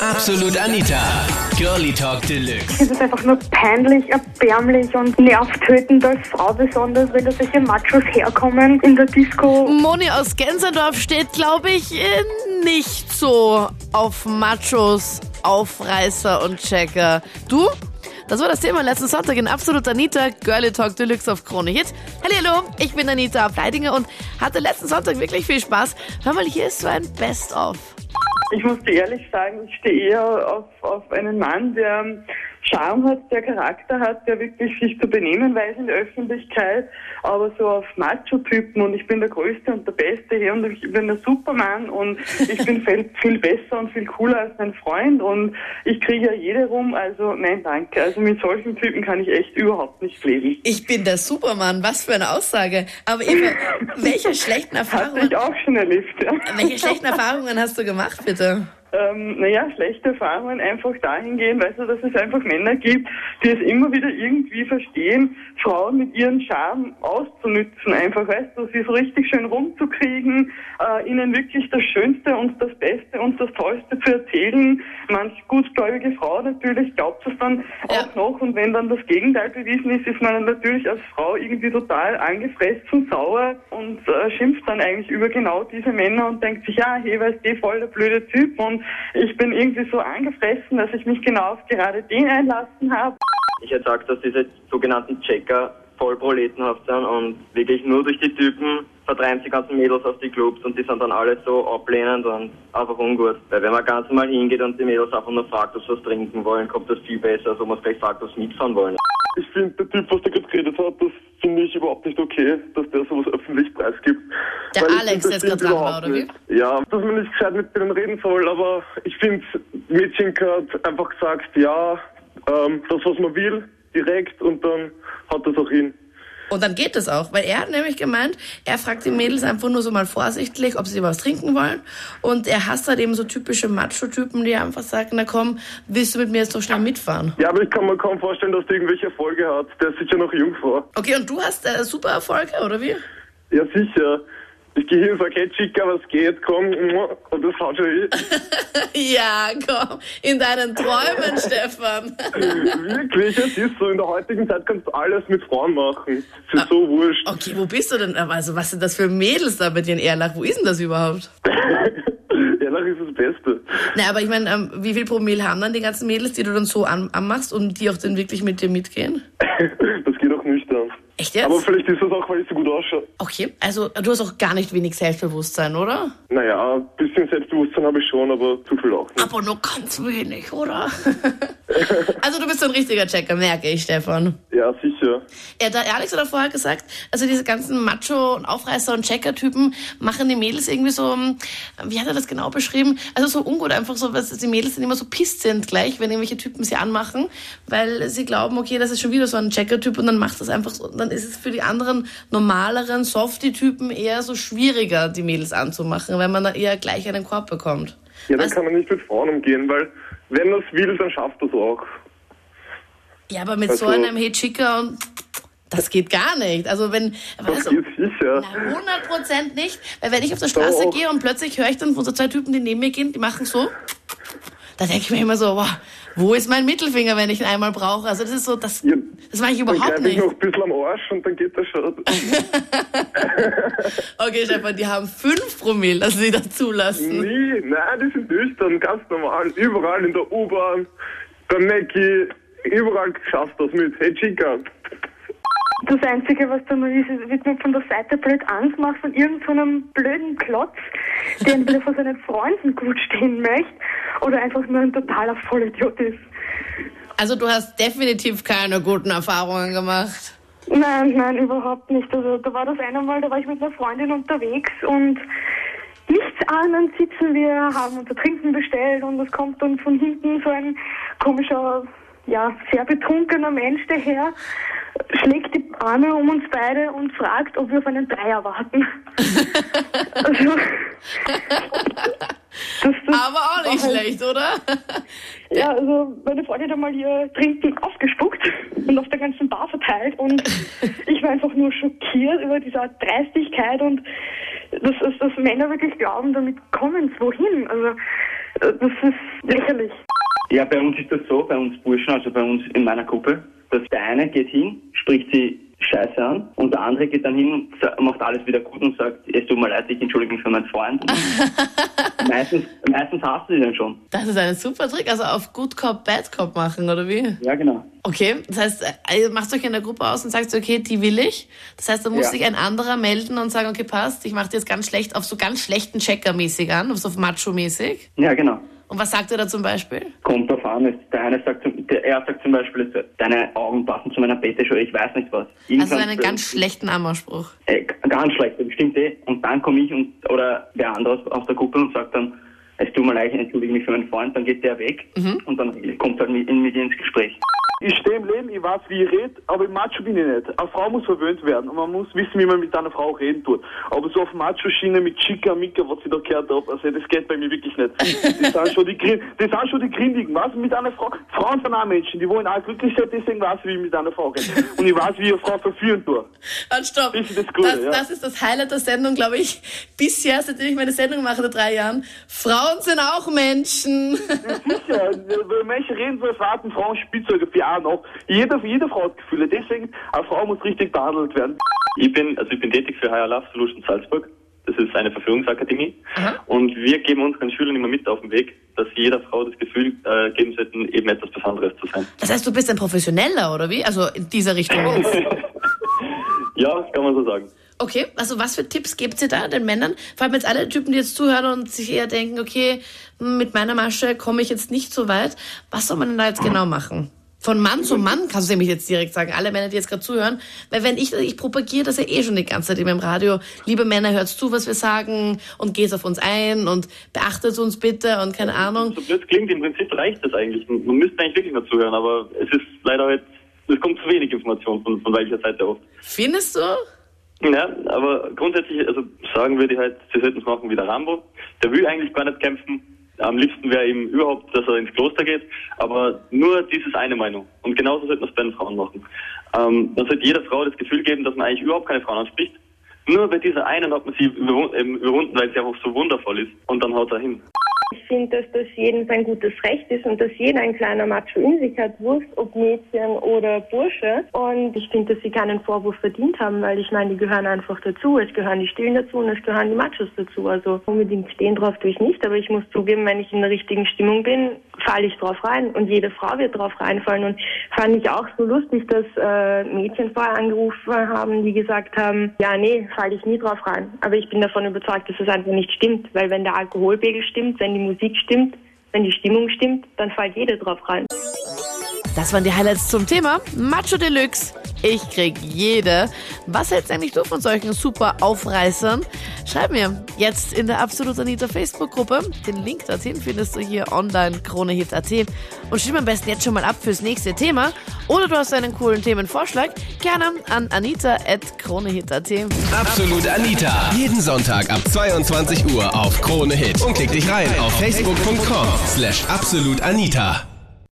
Absolut Anita. Girlie Talk Deluxe. Es ist einfach nur peinlich, erbärmlich und nervtötend als Frau besonders, wenn da solche Machos herkommen in der Disco. Moni aus Gensendorf steht, glaube ich, äh, nicht so auf Machos, Aufreißer und Checker. Du? Das war das Thema letzten Sonntag in Absolut Anita, Girlie Talk Deluxe auf Krone Hit. Hallo, ich bin Anita Fleidinger und hatte letzten Sonntag wirklich viel Spaß. Hör mal, hier ist so ein Best-of. Ich muss dir ehrlich sagen, ich stehe eher auf, auf einen Mann, der Charme hat, der Charakter hat, der wirklich sich zu benehmen weiß in der Öffentlichkeit, aber so auf Macho-Typen und ich bin der Größte und der Beste hier und ich bin der Superman und ich bin viel, viel besser und viel cooler als mein Freund und ich kriege ja jede rum, also nein, danke. Also mit solchen Typen kann ich echt überhaupt nicht leben. Ich bin der Superman, was für eine Aussage. Aber Eva, welche schlechten Hatte Erfahrungen, ich auch schon erlebt, ja. welche schlechten Erfahrungen hast du gemacht, bitte? Ähm, naja, schlechte Erfahrungen einfach dahingehend, weißt du, dass es einfach Männer gibt, die es immer wieder irgendwie verstehen, Frauen mit ihren Charme auszunützen, einfach, weißt du, sie so richtig schön rumzukriegen, äh, ihnen wirklich das Schönste und das Beste und das Tollste zu erzählen. Manch gutgläubige Frau natürlich glaubt es dann Ja. auch noch und wenn dann das Gegenteil bewiesen ist, ist man dann natürlich als Frau irgendwie total angefressen, sauer und äh, schimpft dann eigentlich über genau diese Männer und denkt sich, ja, hey, weißt du, voll der blöde Typ und ich bin irgendwie so angefressen, dass ich mich genau auf gerade den einlassen habe. Ich hätte gesagt, dass diese sogenannten Checker voll proletenhaft sind und wirklich nur durch die Typen vertreiben die ganzen Mädels aus die Clubs und die sind dann alle so ablehnend und einfach ungut. Weil wenn man ganz normal hingeht und die Mädels einfach nur fragt, ob sie was trinken wollen, kommt das viel besser, als wenn man vielleicht fragt, ob sie mitfahren wollen. Ich finde, der Typ, was der gerade geredet hat, das finde ich überhaupt nicht okay, dass der sowas öffentlich. Der Weil Alex, das stimmt gerade dran war, oder wie? Ja, dass man nicht gescheit mit denen reden soll, aber ich finde, Mädchen hat einfach gesagt, ja, ähm, das, was man will, direkt und dann hat das auch hin. Und dann geht es auch, weil er hat nämlich gemeint, er fragt die Mädels einfach nur so mal vorsichtig, ob sie was trinken wollen. Und er hasst halt eben so typische Macho-Typen, die einfach sagen, na komm, willst du mit mir jetzt so schnell mitfahren? Ja, aber ich kann mir kaum vorstellen, dass der irgendwelche Erfolge hat. Der ist sicher noch jung vor. Okay, und du hast äh, super Erfolge, oder wie? Ja, sicher. Ich gehe hin und sage, hey Chica, was geht, komm, und das haut schon eh. Ja, komm, in deinen Träumen, Stefan. Wirklich, es ist so, in der heutigen Zeit kannst du alles mit Frauen machen. Es ist so wurscht. Okay, wo bist du denn? Also, was sind das für Mädels da mit ihren Erlach? Wo ist denn das überhaupt? Ehrlich ist das Beste. Na, aber ich meine, ähm, wie viel Promille haben dann die ganzen Mädels, die du dann so an, anmachst und die auch dann wirklich mit dir mitgehen? Das. Echt jetzt? Aber vielleicht ist das auch, weil ich so gut ausschaue. Okay, also du hast auch gar nicht wenig Selbstbewusstsein, oder? Naja, ein bisschen Selbstbewusstsein habe ich schon, aber zu viel auch nicht. Aber nur ganz wenig, oder? also du bist so ein richtiger Checker, merke ich, Stefan. Ja, sicher. Ja, der Alex hat vorher gesagt, also diese ganzen Macho- und Aufreißer- und Checker-Typen machen die Mädels irgendwie so, ähm, wie hat er das genau beschrieben? Also so ungut, einfach so, dass die Mädels dann immer so pisst sind gleich, wenn irgendwelche Typen sie anmachen, weil sie glauben, okay, das ist schon wieder so ein Checker-Typ und dann macht das einfach so, und dann ist es für die anderen normaleren Softie-Typen eher so schwieriger, die Mädels anzumachen, weil man da eher gleich einen Korb bekommt. Ja, dann Was- kann man nicht mit Frauen umgehen, weil wenn er es will, dann schafft er es auch. Ja, aber mit so Also- einem Hey Chica und das geht gar nicht. Also wenn, Das du, geht sicher. Na, 100 Prozent nicht. Weil wenn ich auf der Straße Doch. gehe und plötzlich höre ich dann von so zwei Typen, die neben mir gehen, die machen so, da denke ich mir immer so, wow, wo ist mein Mittelfinger, wenn ich ihn einmal brauche? Also das ist so, das, Ja, das mache ich Dann überhaupt ich nicht. noch ein bisschen am Arsch und dann geht das schon. Okay, Stefan, die haben fünf Promille, dass sie das zulassen. Nie, nein, die sind nüchtern, ganz normal. Überall in der U-Bahn, beim Mackie, überall schaffst du das mit. Hey Chica. Das Einzige, was da noch ist, ist, wird mir von der Seite blöd angemacht von irgendeinem blöden Klotz, der entweder von seinen Freunden gut stehen möchte oder einfach nur ein totaler Vollidiot ist. Also du hast definitiv keine guten Erfahrungen gemacht. Nein, nein, überhaupt nicht. Also da war das eine Mal, da war ich mit einer Freundin unterwegs und nichts ahnend sitzen wir, haben unser Trinken bestellt und es kommt dann von hinten so ein komischer, ja, sehr betrunkener Mensch daher, schlägt die Arme um uns beide und fragt, ob wir auf einen Dreier warten. also, das, das Aber auch nicht halt- schlecht, oder? ja, also meine Freundin hat mal ihr Trinken ausgespuckt und auf der ganzen Bar verteilt und ich war einfach nur schockiert über diese Art Dreistigkeit und dass, dass, dass Männer wirklich glauben, damit kommen sie wohin. Also Das ist lächerlich. Ja, bei uns ist das so, bei uns Burschen, also bei uns in meiner Gruppe, dass der eine geht hin, spricht sie Scheiße an und der andere geht dann hin und macht alles wieder gut und sagt, es tut mir leid, ich entschuldige mich für meinen Freund. meistens, meistens hast du sie dann schon. Das ist ein super Trick, also auf Good Cop, Bad Cop machen, oder wie? Ja, genau. Okay, das heißt, äh, ihr macht euch in der Gruppe aus und sagt, okay, die will ich. Das heißt, da muss Ja. sich ein anderer melden und sagen, okay, passt, ich mache dir jetzt ganz schlecht, auf so ganz schlechten Checker-mäßig an, auf so Macho-mäßig. Ja, genau. Und was sagt er da zum Beispiel? Kommt drauf an. Ist- Der eine sagt, zum, der, er sagt zum Beispiel, deine Augen passen zu meiner Betteschuhe, ich weiß nicht was. Also Irgendwann- einen ganz schlechten Ammerspruch. Äh, ganz schlecht, das stimmt eh. Und dann komme ich und, oder wer anderes aus der Gruppe und sagt dann, es tut mir leid, ich entschuldige mich für meinen Freund, dann geht der weg und dann kommt halt mit, mit ihr ins Gespräch. Ich stehe im Leben, ich weiß, wie ich rede, aber im Macho bin ich nicht. Eine Frau muss verwöhnt werden und man muss wissen, wie man mit einer Frau reden tut. Aber so auf Macho-Schiene mit Chica, Mika, was ich da gehört habe, also das geht bei mir wirklich nicht. Das sind schon die, Grin- das sind schon die Grindigen, was? Mit einer Frau, Frauen sind auch Menschen, die wollen auch glücklich sein, deswegen weiß ich, wie ich mit einer Frau rede. Und ich weiß, wie ich eine Frau verführen tue. Und stopp. Das ist das Gute, das, ja. das ist das Highlight der Sendung, glaube ich, bisher, seitdem ich meine Sendung mache, seit drei Jahren. Frauen sind auch Menschen. Sicher, wenn Menschen reden so, es warten Frauen Spielzeuge für auch noch. Jede, jede Frau hat Gefühle, deswegen, eine Frau muss richtig behandelt werden. Ich bin, also ich bin tätig für Higher Love Solutions Salzburg. Das ist eine Verführungsakademie. Und wir geben unseren Schülern immer mit auf den Weg, dass sie jeder Frau das Gefühl äh, geben sollten, eben etwas Besonderes zu sein. Das heißt, du bist ein Professioneller, oder wie? Also in dieser Richtung. Ja, kann man so sagen. Okay, also was für Tipps gebt ihr da den Männern? Vor allem jetzt alle Typen, die jetzt zuhören und sich eher denken, okay, mit meiner Masche komme ich jetzt nicht so weit. Was soll man denn da jetzt genau machen? Von Mann zu Mann kannst du nämlich jetzt direkt sagen, alle Männer, die jetzt gerade zuhören. Weil wenn ich, ich propagiere das ja eh schon die ganze Zeit immer im Radio. Liebe Männer, hört zu, was wir sagen und geht auf uns ein und beachtet uns bitte und keine Ahnung. So blöd es klingt, im Prinzip reicht das eigentlich. Man müsste eigentlich wirklich nur zuhören, aber es ist leider halt, es kommt zu wenig Information von, von welcher Seite oft. Findest du? Ja, aber grundsätzlich, also sagen würde ich halt, sie sollten es machen wie der Rambo. Der will eigentlich gar nicht kämpfen. Am liebsten wäre ihm überhaupt, dass er ins Kloster geht, aber nur dieses eine Meinung. Und genauso sollten wir es bei den Frauen machen. Ähm, man sollte jeder Frau das Gefühl geben, dass man eigentlich überhaupt keine Frauen anspricht. Nur bei dieser einen hat man sie überwunden, ähm, überwunden weil sie einfach so wundervoll ist. Und dann haut er hin. Ich finde, dass das jedem sein gutes Recht ist und dass jeder ein kleiner Macho in sich hat, Wurst, ob Mädchen oder Bursche. Und ich finde, dass sie keinen Vorwurf verdient haben, weil ich meine, die gehören einfach dazu. Es gehören die Stillen dazu und es gehören die Machos dazu. Also unbedingt stehen drauf tue ich nicht, aber ich muss zugeben, wenn ich in der richtigen Stimmung bin, falle ich drauf rein und jede Frau wird drauf reinfallen. Und fand ich auch so lustig, dass äh, Mädchen vorher angerufen haben, die gesagt haben, ja, nee, falle ich nie drauf rein. Aber ich bin davon überzeugt, dass es einfach nicht stimmt, weil wenn der Alkoholpegel stimmt, wenn die Musik stimmt, wenn die Stimmung stimmt, dann fällt jeder drauf rein. Das waren die Highlights zum Thema Macho Deluxe. Ich krieg jede. Was hältst eigentlich du von solchen super Aufreißern? Schreib mir jetzt in der Absolut Anita Facebook-Gruppe. Den Link dorthin findest du hier online kronehit.at. Und stimm am besten jetzt schon mal ab fürs nächste Thema. Oder du hast einen coolen Themenvorschlag. Gerne an anita.kronehit.at. Absolut Anita. Jeden Sonntag ab 22 Uhr auf Krone Hit. Und klick dich rein auf facebook.com slash absolutanita.